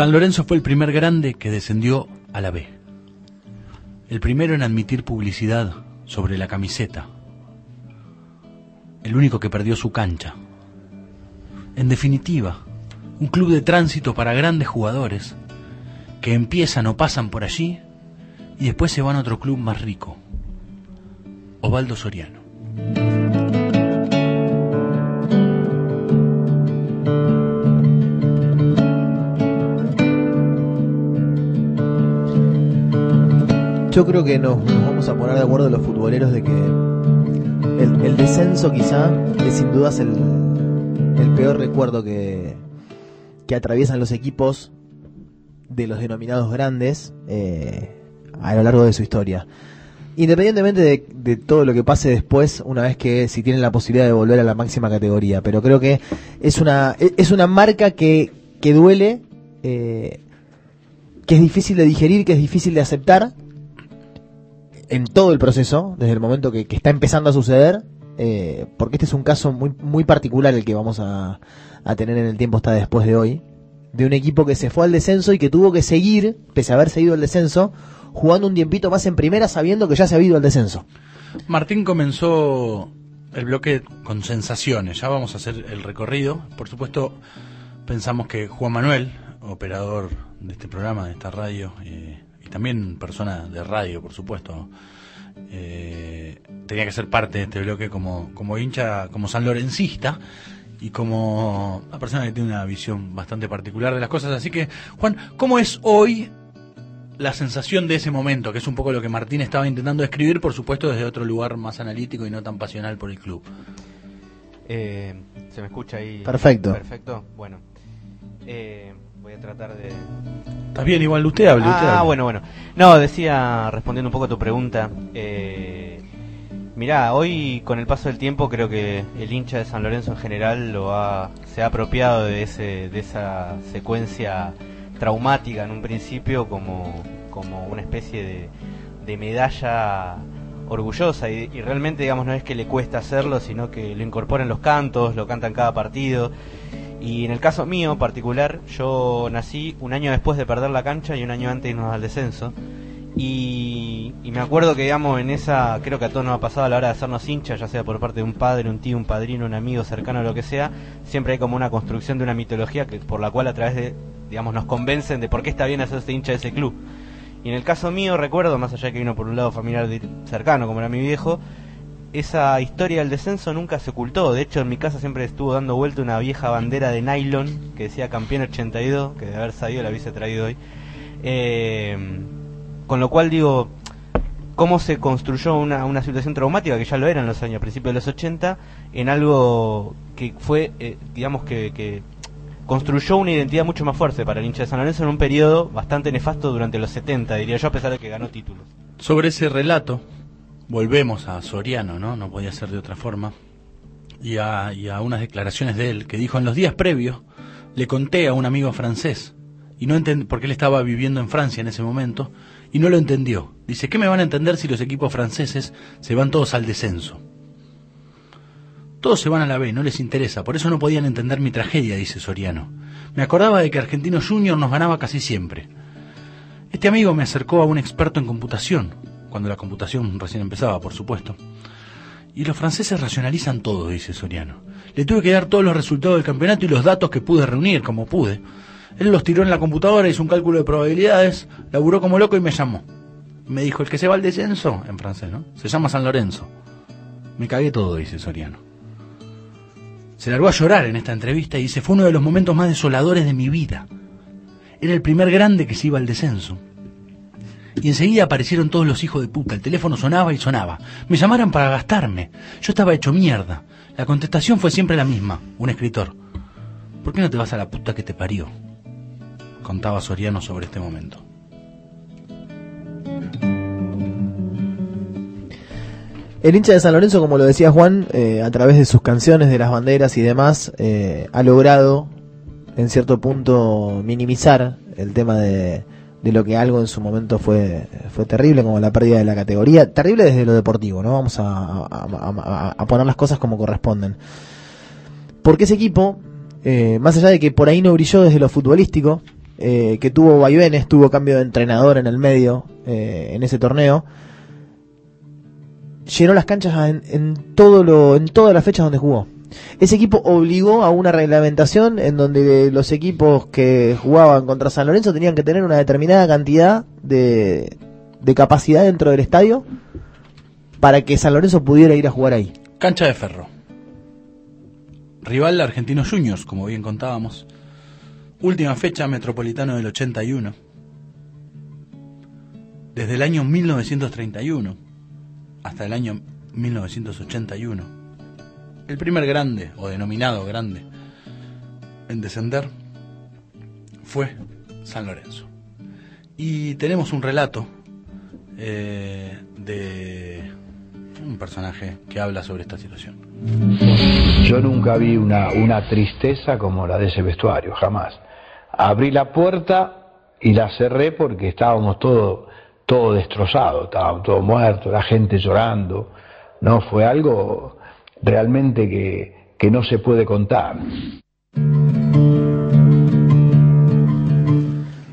San Lorenzo fue el primer grande que descendió a la B. El primero en admitir publicidad sobre la camiseta. El único que perdió su cancha. En definitiva, un club de tránsito para grandes jugadores que empiezan o pasan por allí y después se van a otro club más rico. Ovaldo Soriano. Yo creo que nos, vamos a poner de acuerdo los futboleros de que el, descenso quizá es sin dudas el, peor recuerdo que, atraviesan los equipos de los denominados grandes eh, a lo largo de su historia. Independientemente de, de todo lo que pase después, una vez que si tienen la posibilidad de volver a la máxima categoría, pero creo que es una es una marca que, que duele, eh, que es difícil de digerir, que es difícil de aceptar en todo el proceso, desde el momento que, que está empezando a suceder, eh, porque este es un caso muy, muy particular el que vamos a, tener en el tiempo hasta después de hoy, de un equipo que se fue al descenso y que tuvo que seguir, pese a haber seguido el descenso, jugando un tiempito más en primera sabiendo que ya se ha ido al descenso. Martín comenzó el bloque con sensaciones, ya vamos a hacer el recorrido. Por supuesto, pensamos que Juan Manuel, operador de este programa, de esta radio, eh, también persona de radio, por supuesto, eh, tenía que ser parte de este bloque como, como hincha, como sanlorencista y como una persona que tiene una visión bastante particular de las cosas. Así que, Juan, ¿cómo es hoy la sensación de ese momento, que es un poco lo que Martín estaba intentando describir, por supuesto desde otro lugar más analítico y no tan pasional por el club? Eh, ¿Se me escucha ahí? Perfecto. Perfecto. Bueno, eh, voy a tratar de... ¿Estás bien? Igual usted hable. usted Ah, hable. bueno, bueno. No, decía, respondiendo un poco a tu pregunta, eh, mirá, hoy con el paso del tiempo creo que el hincha de San Lorenzo en general lo ha, se ha apropiado de, ese, de esa secuencia traumática en un principio como, como una especie de, de medalla orgullosa y, y realmente digamos no es que le cuesta hacerlo sino que lo incorpora en los cantos lo canta en cada partido y en el caso mío particular, yo nací un año después de perder la cancha y un año antes de irnos al descenso. Y, y me acuerdo que, digamos, en esa, creo que a todos nos ha pasado a la hora de hacernos hinchas, ya sea por parte de un padre, un tío, un padrino, un amigo cercano, lo que sea, siempre hay como una construcción de una mitología que, por la cual a través de, digamos, nos convencen de por qué está bien hacerse hincha de ese club. Y en el caso mío, recuerdo, más allá de que vino por un lado familiar cercano, como era mi viejo, esa historia del descenso nunca se ocultó. De hecho, en mi casa siempre estuvo dando vuelta una vieja bandera de nylon que decía campeón 82, que de haber sabido la hubiese traído hoy. Eh, con lo cual digo, cómo se construyó una, una situación traumática, que ya lo era en los años, a principios de los 80, en algo que fue, eh, digamos que, que construyó una identidad mucho más fuerte para el hincha de San Lorenzo en un periodo bastante nefasto durante los 70, diría yo, a pesar de que ganó títulos. Sobre ese relato, volvemos a Soriano, ¿no? No podía ser de otra forma. Y a, y a unas declaraciones de él que dijo en los días previos, le conté a un amigo francés, y no entend- porque él estaba viviendo en Francia en ese momento, y no lo entendió. Dice, ¿qué me van a entender si los equipos franceses se van todos al descenso? Todos se van a la B, no les interesa, por eso no podían entender mi tragedia, dice Soriano. Me acordaba de que Argentino Junior nos ganaba casi siempre. Este amigo me acercó a un experto en computación, cuando la computación recién empezaba, por supuesto. Y los franceses racionalizan todo, dice Soriano. Le tuve que dar todos los resultados del campeonato y los datos que pude reunir, como pude. Él los tiró en la computadora, hizo un cálculo de probabilidades, laburó como loco y me llamó. Me dijo, el que se va al descenso, en francés, ¿no? Se llama San Lorenzo. Me cagué todo, dice Soriano. Se largó a llorar en esta entrevista y dice, fue uno de los momentos más desoladores de mi vida. Era el primer grande que se iba al descenso. Y enseguida aparecieron todos los hijos de puta. El teléfono sonaba y sonaba. Me llamaron para gastarme. Yo estaba hecho mierda. La contestación fue siempre la misma. Un escritor. ¿Por qué no te vas a la puta que te parió? Contaba Soriano sobre este momento. El hincha de San Lorenzo, como lo decía Juan, eh, a través de sus canciones, de las banderas y demás, eh, ha logrado, en cierto punto, minimizar el tema de, de lo que algo en su momento fue, fue terrible, como la pérdida de la categoría. Terrible desde lo deportivo, ¿no? Vamos a, a- poner las cosas como corresponden. Porque ese equipo, eh, más allá de que por ahí no brilló desde lo futbolístico, eh, que tuvo vaivenes, tuvo cambio de entrenador en el medio eh, en ese torneo, llenó las canchas en, en, todo lo, en todas las fechas donde jugó. Ese equipo obligó a una reglamentación en donde los equipos que jugaban contra San Lorenzo tenían que tener una determinada cantidad de, de capacidad dentro del estadio para que San Lorenzo pudiera ir a jugar ahí. Cancha de Ferro. Rival Argentino Juniors, como bien contábamos. Última fecha, Metropolitano del 81. Desde el año 1931 hasta el año 1981. El primer grande, o denominado grande, en descender fue San Lorenzo. Y tenemos un relato eh, de un personaje que habla sobre esta situación. Yo nunca vi una, una tristeza como la de ese vestuario, jamás. Abrí la puerta y la cerré porque estábamos todo, todo destrozado, estábamos todo muerto, la gente llorando. No, fue algo realmente que, que no se puede contar.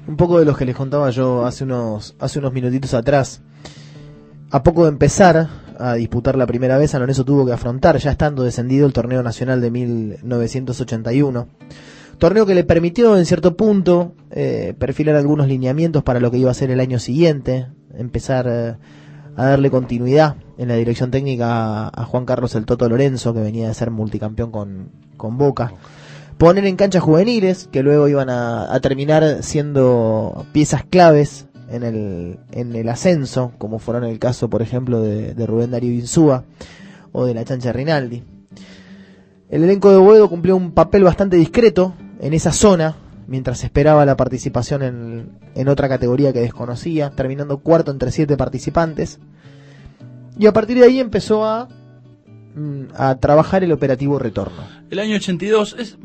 Un poco de los que les contaba yo hace unos, hace unos minutitos atrás. A poco de empezar a disputar la primera vez, San Lorenzo tuvo que afrontar, ya estando descendido, el torneo nacional de 1981. Torneo que le permitió, en cierto punto, eh, perfilar algunos lineamientos para lo que iba a ser el año siguiente, empezar eh, a darle continuidad en la dirección técnica a, Juan Carlos el Toto Lorenzo, que venía de ser multicampeón con, con Boca. Poner en canchas juveniles, que luego iban a, a terminar siendo piezas claves en el, en el ascenso, como fueron el caso, por ejemplo, de, de Rubén Darío Insúa o de la Chancha Rinaldi. El elenco de Boedo cumplió un papel bastante discreto en esa zona, mientras esperaba la participación en, en otra categoría que desconocía, terminando cuarto entre siete participantes. Y a partir de ahí empezó a, a trabajar el operativo retorno. El año 82 es,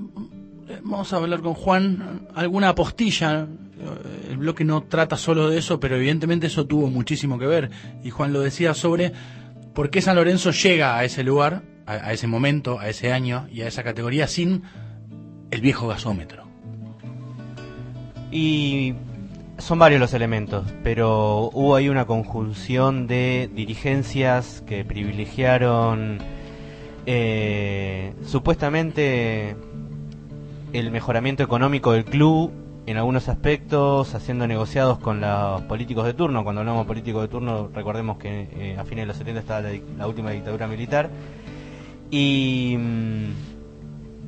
vamos a hablar con Juan, alguna apostilla, el bloque no trata solo de eso, pero evidentemente eso tuvo muchísimo que ver. Y Juan lo decía sobre por qué San Lorenzo llega a ese lugar, a, a ese momento, a ese año y a esa categoría sin el viejo gasómetro. Y son varios los elementos, pero hubo ahí una conjunción de dirigencias que privilegiaron eh, supuestamente el mejoramiento económico del club en algunos aspectos, haciendo negociados con los políticos de turno. Cuando hablamos de políticos de turno, recordemos que eh, a fines de los 70 estaba la, la última dictadura militar. Y,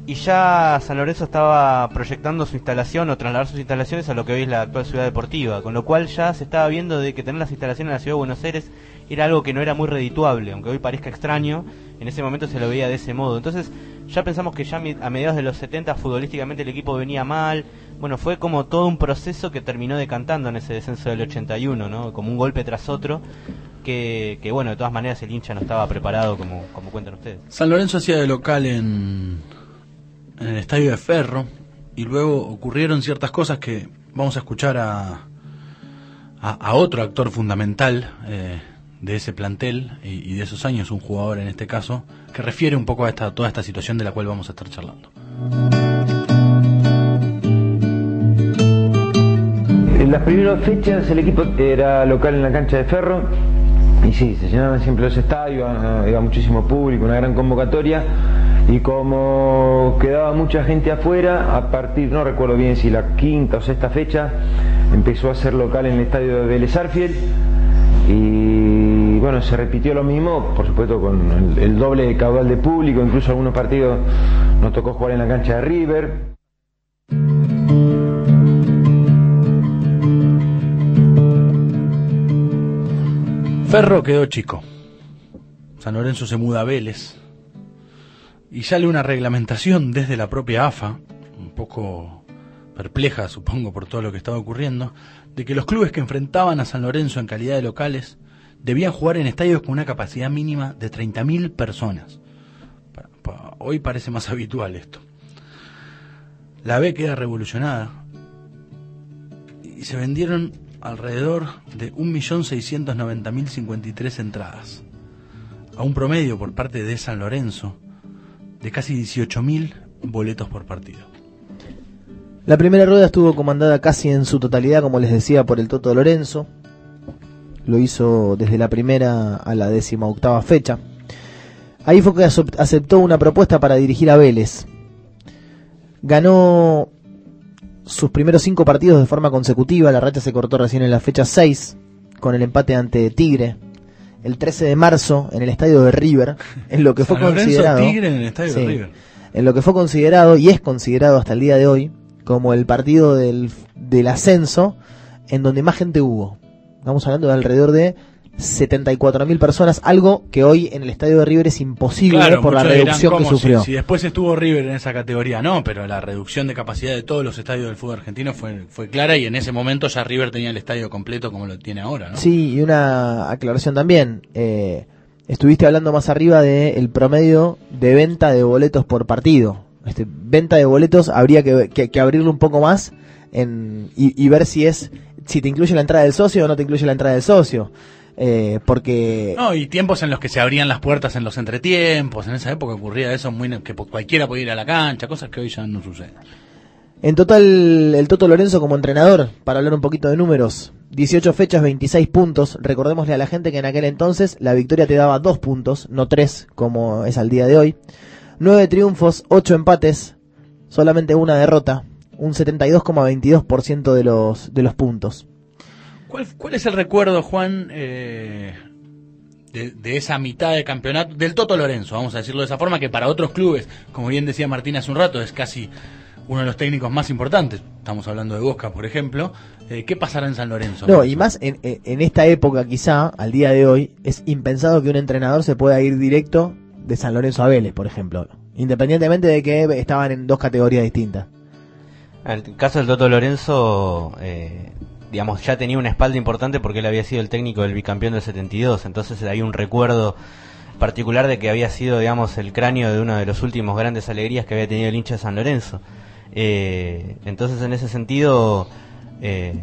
y ya San Lorenzo estaba proyectando su instalación o trasladar sus instalaciones a lo que hoy es la actual ciudad deportiva, con lo cual ya se estaba viendo de que tener las instalaciones en la ciudad de Buenos Aires era algo que no era muy redituable, aunque hoy parezca extraño, en ese momento se lo veía de ese modo. Entonces ya pensamos que ya a mediados de los 70 futbolísticamente el equipo venía mal, bueno, fue como todo un proceso que terminó decantando en ese descenso del 81, ¿no? Como un golpe tras otro, que, que bueno, de todas maneras el hincha no estaba preparado como, como cuentan ustedes. San Lorenzo hacía de local en, en el estadio de Ferro y luego ocurrieron ciertas cosas que vamos a escuchar a, a, otro actor fundamental eh, de ese plantel y, y, de esos años, un jugador en este caso, que refiere un poco a esta, toda esta situación de la cual vamos a estar charlando. En las primeras fechas el equipo era local en la cancha de Ferro y sí, se llenaban siempre los estadios, iba muchísimo público, una gran convocatoria y como quedaba mucha gente afuera, a partir, no recuerdo bien si la quinta o sexta fecha, empezó a ser local en el estadio de Vélez Arfiel y bueno, se repitió lo mismo, por supuesto con el, doble de caudal de público, incluso algunos partidos nos tocó jugar en la cancha de River. Ferro quedó chico. San Lorenzo se muda a Vélez. Y sale una reglamentación desde la propia AFA, un poco perpleja, supongo, por todo lo que estaba ocurriendo, de que los clubes que enfrentaban a San Lorenzo en calidad de locales debían jugar en estadios con una capacidad mínima de 30.000 personas. Hoy parece más habitual esto. La B queda revolucionada y se vendieron alrededor de 1.690.053 entradas, a un promedio por parte de San Lorenzo de casi 18.000 boletos por partido. La primera rueda estuvo comandada casi en su totalidad, como les decía, por el Toto Lorenzo. Lo hizo desde la primera a la décima octava fecha. Ahí fue que aceptó una propuesta para dirigir a Vélez. Ganó sus primeros cinco partidos de forma consecutiva. La racha se cortó recién en la fecha 6 con el empate ante Tigre. El 13 de marzo en el estadio de River, en lo que fue considerado. Tigre en el estadio de River. En lo que fue considerado y es considerado hasta el día de hoy como el partido del, del ascenso en donde más gente hubo. Estamos hablando de alrededor de 74.000 personas, algo que hoy en el estadio de River es imposible por la reducción que sufrió. Si, después estuvo River en esa categoría, no, pero la reducción de capacidad de todos los estadios del fútbol argentino fue, fue clara y en ese momento ya River tenía el estadio completo como lo tiene ahora. ¿no? Sí, y una aclaración también. Eh, estuviste hablando más arriba del promedio de venta de boletos por partido. Este, venta de boletos habría que, que, abrirlo un poco más en, y, y ver si es si te incluye la entrada del socio o no te incluye la entrada del socio. Eh, porque... No, y tiempos en los que se abrían las puertas en los entretiempos, en esa época ocurría eso, muy que cualquiera podía ir a la cancha, cosas que hoy ya no suceden. En total, el Toto Lorenzo como entrenador, para hablar un poquito de números, 18 fechas, 26 puntos. Recordémosle a la gente que en aquel entonces la victoria te daba 2 puntos, no 3 como es al día de hoy. 9 triunfos, 8 empates, solamente una derrota, un 72,22% de los, de los puntos. ¿Cuál, es el recuerdo, Juan, eh, de, esa mitad de campeonato, del Toto Lorenzo, vamos a decirlo de esa forma, que para otros clubes, como bien decía Martín hace un rato, es casi uno de los técnicos más importantes. Estamos hablando de Bosca, por ejemplo. Eh, ¿Qué pasará en San Lorenzo? No, y más en, en, esta época, quizá, al día de hoy, es impensado que un entrenador se pueda ir directo de San Lorenzo a Vélez, por ejemplo. Independientemente de que estaban en dos categorías distintas. En el caso del Toto Lorenzo, eh, digamos, ya tenía una espalda importante porque él había sido el técnico del bicampeón del 72, entonces hay un recuerdo particular de que había sido, digamos, el cráneo de una de los últimos grandes alegrías que había tenido el hincha de San Lorenzo. Eh, entonces, en ese sentido, eh,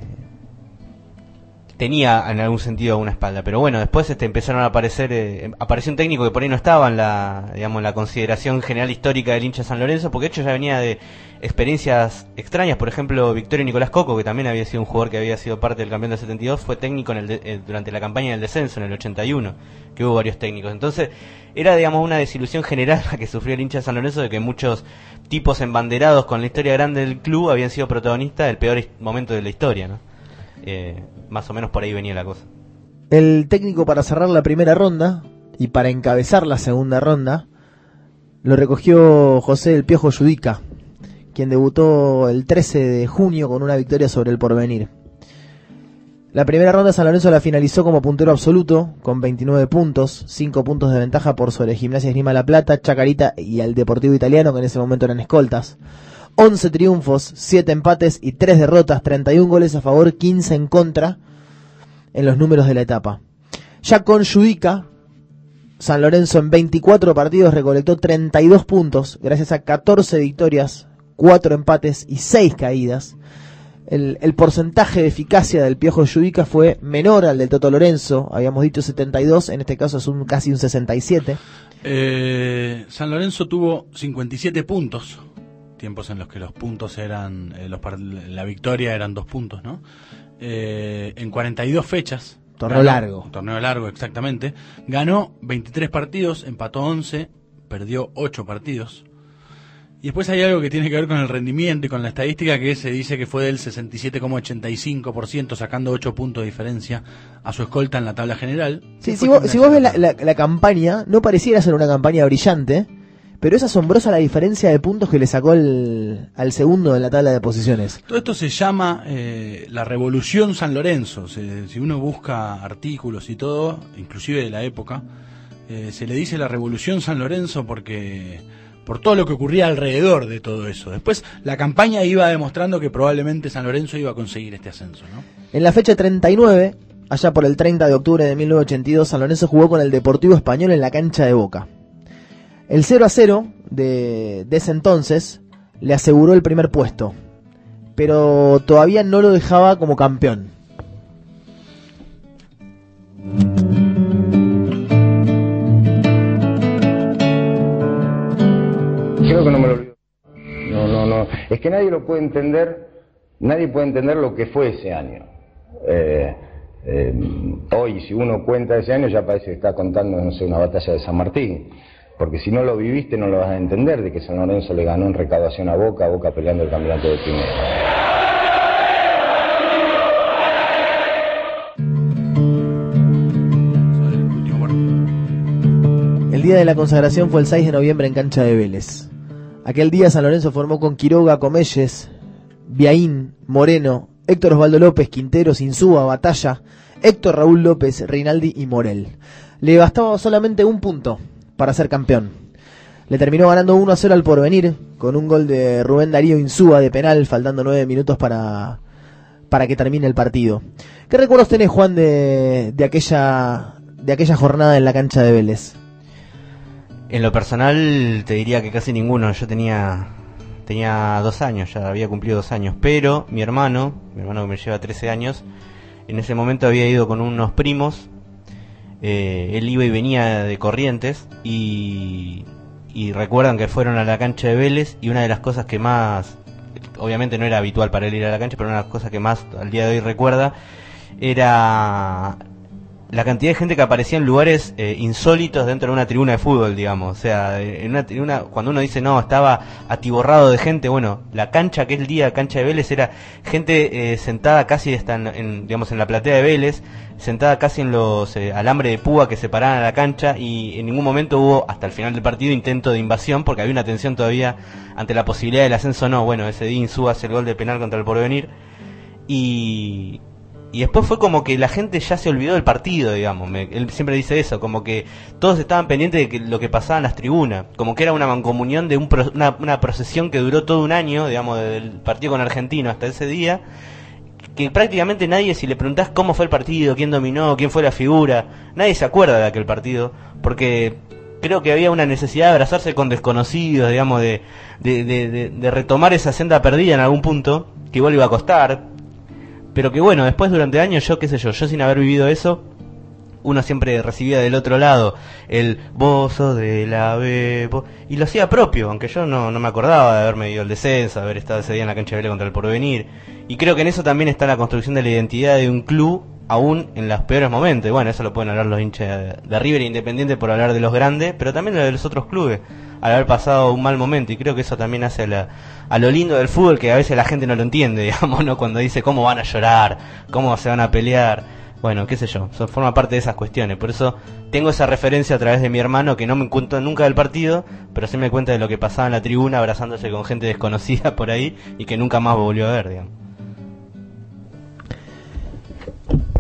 tenía en algún sentido una espalda. Pero bueno, después este, empezaron a aparecer, eh, apareció un técnico que por ahí no estaba en la, digamos, la consideración general histórica del hincha San Lorenzo, porque de hecho ya venía de experiencias extrañas. Por ejemplo, Victorio Nicolás Coco, que también había sido un jugador que había sido parte del campeón del 72, fue técnico en el eh, durante la campaña del descenso en el 81, que hubo varios técnicos. Entonces, era, digamos, una desilusión general la que sufrió el hincha de San Lorenzo de que muchos tipos embanderados con la historia grande del club habían sido protagonistas del peor momento de la historia, ¿no? Eh, más o menos por ahí venía la cosa. El técnico para cerrar la primera ronda y para encabezar la segunda ronda lo recogió José El Piojo Judica, quien debutó el 13 de junio con una victoria sobre el Porvenir. La primera ronda San Lorenzo la finalizó como puntero absoluto, con 29 puntos, 5 puntos de ventaja por sobre Gimnasia Esgrima La Plata, Chacarita y el Deportivo Italiano, que en ese momento eran escoltas. 11 triunfos, 7 empates y 3 derrotas, 31 goles a favor, 15 en contra en los números de la etapa. Ya con Judica, San Lorenzo en 24 partidos recolectó 32 puntos gracias a 14 victorias, 4 empates y 6 caídas. El, porcentaje de eficacia del Piojo Judica fue menor al del Toto Lorenzo, habíamos dicho 72, en este caso es un, casi un 67. Eh, San Lorenzo tuvo 57 puntos, tiempos en los que los puntos eran, eh, la victoria eran dos puntos, ¿no? Eh, en 42 fechas. Torneo largo. Torneo largo, exactamente. Ganó 23 partidos, empató 11, perdió 8 partidos. Y después hay algo que tiene que ver con el rendimiento y con la estadística que se dice que fue del 67,85%, sacando 8 puntos de diferencia a su escolta en la tabla general. Sí, si vos, si vos ves la, la, campaña, no pareciera ser una campaña brillante, pero es asombrosa la diferencia de puntos que le sacó el, al segundo en la tabla de posiciones. Todo esto se llama eh, la Revolución San Lorenzo. si uno busca artículos y todo, inclusive de la época, eh, se le dice la Revolución San Lorenzo porque por todo lo que ocurría alrededor de todo eso. Después la campaña iba demostrando que probablemente San Lorenzo iba a conseguir este ascenso. ¿no? En la fecha 39, allá por el 30 de octubre de 1982, San Lorenzo jugó con el Deportivo Español en la cancha de Boca. El 0 a 0 de, ese entonces le aseguró el primer puesto, pero todavía no lo dejaba como campeón. No, no, no. Es que nadie lo puede entender, nadie puede entender lo que fue ese año. Eh, eh, hoy, si uno cuenta ese año, ya parece que está contando, no sé, una batalla de San Martín. Porque si no lo viviste, no lo vas a entender de que San Lorenzo le ganó en recaudación a Boca, a Boca peleando el campeonato de primera. El día de la consagración fue el 6 de noviembre en cancha de Vélez. Aquel día San Lorenzo formó con Quiroga, Comelles, Viaín, Moreno, Héctor Osvaldo López, Quinteros, Insúa, Batalla, Héctor Raúl López, Reinaldi y Morel. Le bastaba solamente un punto para ser campeón. Le terminó ganando 1 a 0 al porvenir, con un gol de Rubén Darío Insúa de penal, faltando 9 minutos para, para que termine el partido. ¿Qué recuerdos tenés, Juan, de, de, aquella, de aquella jornada en la cancha de Vélez? En lo personal te diría que casi ninguno. Yo tenía tenía dos años, ya había cumplido dos años. Pero mi hermano, mi hermano que me lleva 13 años, en ese momento había ido con unos primos. Eh, él iba y venía de Corrientes y, y recuerdan que fueron a la cancha de Vélez y una de las cosas que más, obviamente no era habitual para él ir a la cancha, pero una de las cosas que más al día de hoy recuerda era la cantidad de gente que aparecía en lugares eh, insólitos dentro de una tribuna de fútbol, digamos. O sea, en una tribuna, cuando uno dice no, estaba atiborrado de gente, bueno, la cancha que es el día, cancha de Vélez, era gente eh, sentada casi en, digamos, en la platea de Vélez, sentada casi en los eh, alambres de púa que separaban a la cancha y en ningún momento hubo, hasta el final del partido, intento de invasión porque había una tensión todavía ante la posibilidad del ascenso no. Bueno, ese día Insúa hace el gol de penal contra el porvenir y y después fue como que la gente ya se olvidó del partido, digamos. él siempre dice eso, como que todos estaban pendientes de lo que pasaba en las tribunas. Como que era una mancomunión de una, procesión que duró todo un año, digamos, del partido con Argentino hasta ese día. Que prácticamente nadie, si le preguntás cómo fue el partido, quién dominó, quién fue la figura, nadie se acuerda de aquel partido. Porque creo que había una necesidad de abrazarse con desconocidos, digamos, de, de, de, de retomar esa senda perdida en algún punto, que igual iba a costar, pero que bueno, después durante años, yo qué sé yo, yo sin haber vivido eso, uno siempre recibía del otro lado el bozo de la B y lo hacía propio, aunque yo no, no me acordaba de haberme ido el descenso, haber estado ese día en la cancha de contra el porvenir. Y creo que en eso también está la construcción de la identidad de un club, aún en los peores momentos. Bueno, eso lo pueden hablar los hinchas de River Independiente por hablar de los grandes, pero también de los otros clubes al haber pasado un mal momento y creo que eso también hace a, lo lindo del fútbol que a veces la gente no lo entiende, digamos, ¿no? Cuando dice cómo van a llorar, cómo se van a pelear, bueno, qué sé yo, eso forma parte de esas cuestiones, por eso tengo esa referencia a través de mi hermano que no me cuento nunca del partido, pero sí me cuenta de lo que pasaba en la tribuna abrazándose con gente desconocida por ahí y que nunca más volvió a ver, digamos.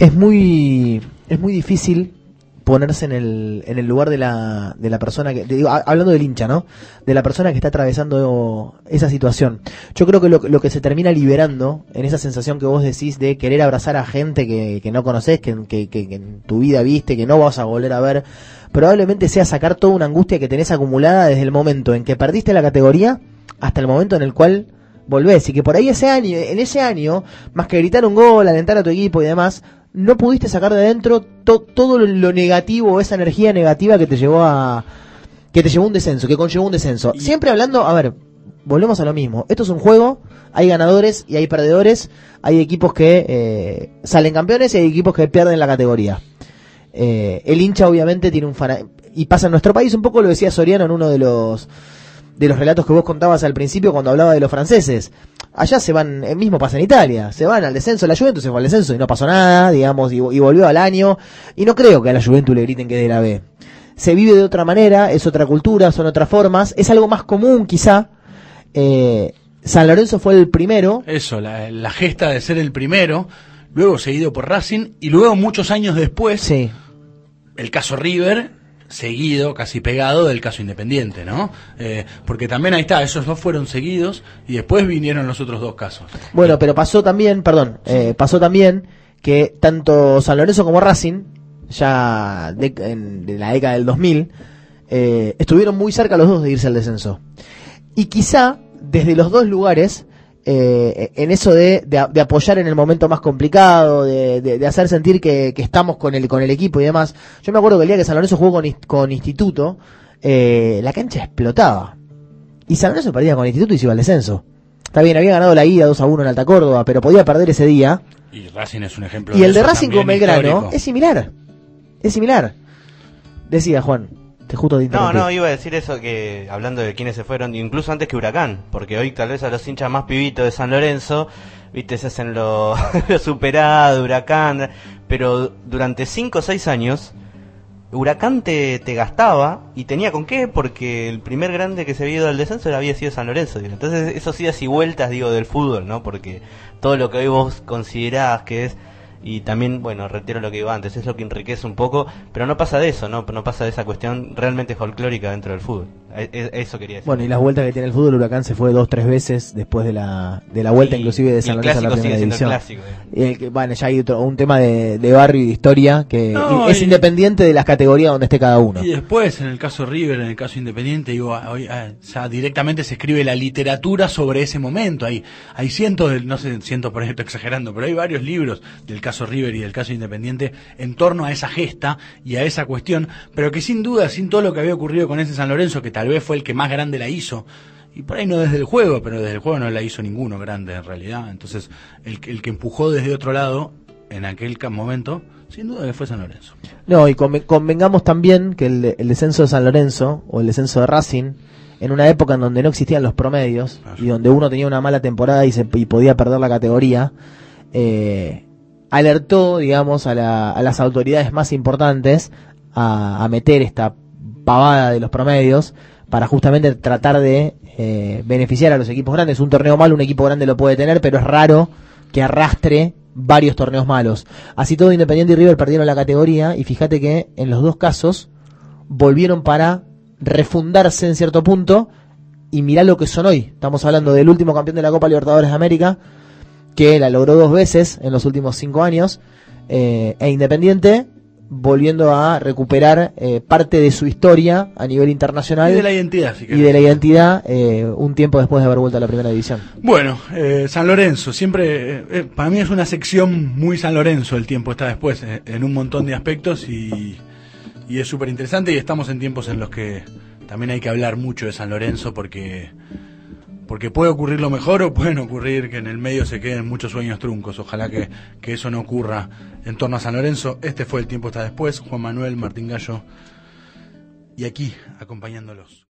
Es muy es muy difícil ponerse en el, en el lugar de la, de la persona que, digo, hablando del hincha, ¿no? De la persona que está atravesando esa situación. Yo creo que lo, lo, que se termina liberando en esa sensación que vos decís de querer abrazar a gente que, que no conoces, que, que, que, en tu vida viste, que no vas a volver a ver, probablemente sea sacar toda una angustia que tenés acumulada desde el momento en que perdiste la categoría hasta el momento en el cual volvés. Y que por ahí ese año, en ese año, más que gritar un gol, alentar a tu equipo y demás, no pudiste sacar de adentro todo lo, negativo, esa energía negativa que te llevó a que te llevó un descenso, que conllevó un descenso. Siempre hablando, a ver, volvemos a lo mismo. Esto es un juego, hay ganadores y hay perdedores, hay equipos que eh, salen campeones y hay equipos que pierden la categoría. Eh, el hincha obviamente tiene un y pasa en nuestro país un poco lo decía Soriano en uno de los de los relatos que vos contabas al principio cuando hablaba de los franceses. Allá se van, el mismo pasa en Italia, se van al descenso, la Juventus se fue al descenso y no pasó nada, digamos, y, volvió al año, y no creo que a la Juventus le griten que de la B. Se vive de otra manera, es otra cultura, son otras formas, es algo más común quizá. Eh, San Lorenzo fue el primero. Eso, la, la, gesta de ser el primero, luego seguido por Racing, y luego muchos años después, sí. el caso River, seguido, casi pegado del caso Independiente, ¿no? Eh, porque también ahí está, esos dos fueron seguidos y después vinieron los otros dos casos. Bueno, pero pasó también, perdón, eh, pasó también que tanto San Lorenzo como Racing, ya de, en, la década del 2000, eh, estuvieron muy cerca los dos de irse al descenso. Y quizá desde los dos lugares eh, en eso de, de, apoyar en el momento más complicado, de, de hacer sentir que, que, estamos con el, con el equipo y demás. Yo me acuerdo que el día que San Lorenzo jugó con, con Instituto, eh, la cancha explotaba. Y San Lorenzo perdía con Instituto y se iba al descenso. Está bien, había ganado la ida 2 a 1 en Alta Córdoba, pero podía perder ese día. Y Racing es un ejemplo Y el de Racing con Belgrano es similar. Es similar. Decía Juan, te justo te No, no, iba a decir eso que hablando de quienes se fueron, incluso antes que Huracán, porque hoy tal vez a los hinchas más pibitos de San Lorenzo, viste, se hacen lo, lo superado, Huracán, pero durante 5 o 6 años, Huracán te, te gastaba y tenía con qué, porque el primer grande que se había ido al descenso había sido San Lorenzo. digo. Entonces, esos idas y vueltas, digo, del fútbol, ¿no? Porque todo lo que hoy vos considerás que es y también, bueno, retiro lo que iba antes, es lo que enriquece un poco, pero no pasa de eso, ¿no? No pasa de esa cuestión realmente folclórica dentro del fútbol. E- e- Eso quería decir. Bueno, y las vueltas que tiene el fútbol, Huracán se fue dos, tres veces después de la, de la vuelta Y- inclusive de San Lorenzo a la primera división. clásico, eh. Y el que- bueno, ya hay otro- un tema de, de barrio y de historia que No, es y- independiente de las categorías donde esté cada uno. Y después, en el caso River, en el caso Independiente, digo, ah, hoy, ah, ya directamente se escribe la literatura sobre ese momento. Hay, hay cientos, de, no sé, cientos por ejemplo exagerando, pero hay varios libros del caso River y del caso Independiente en torno a esa gesta y a esa cuestión, pero que sin duda, sin todo lo que había ocurrido con ese San Lorenzo, que tal vez fue el que más grande la hizo, y por ahí no desde el juego, pero desde el juego no la hizo ninguno grande en realidad. Entonces, el, que- el que empujó desde otro lado, en aquel momento, sin duda que fue San Lorenzo. No, y conven- convengamos también que el, el descenso de San Lorenzo o el descenso de Racing, en una época en donde no existían los promedios y donde uno tenía una mala temporada y, se, y podía perder la categoría, eh, alertó, digamos, a, la- a las autoridades más importantes a, a meter esta pavada de los promedios para justamente tratar de eh, beneficiar a los equipos grandes. Un torneo malo, un equipo grande lo puede tener, pero es raro que arrastre varios torneos malos. Así todo Independiente y River perdieron la categoría y fíjate que en los dos casos volvieron para refundarse en cierto punto y mirá lo que son hoy. Estamos hablando del último campeón de la Copa Libertadores de América que la logró dos veces en los últimos cinco años eh, e Independiente volviendo a recuperar eh, parte de su historia a nivel internacional Y de la identidad, si y de la identidad eh, un tiempo después de haber vuelto a la primera división. Bueno, eh, San Lorenzo, siempre, eh, para mí es una sección muy San Lorenzo, el tiempo está después, en un montón de aspectos y, y es súper interesante y estamos en tiempos en los que también hay que hablar mucho de San Lorenzo porque, porque puede ocurrir lo mejor o pueden ocurrir que en el medio se queden muchos sueños truncos, ojalá que, que eso no ocurra en torno a San Lorenzo. Este fue el tiempo está después, Juan Manuel, Martín Gallo y aquí acompañándolos.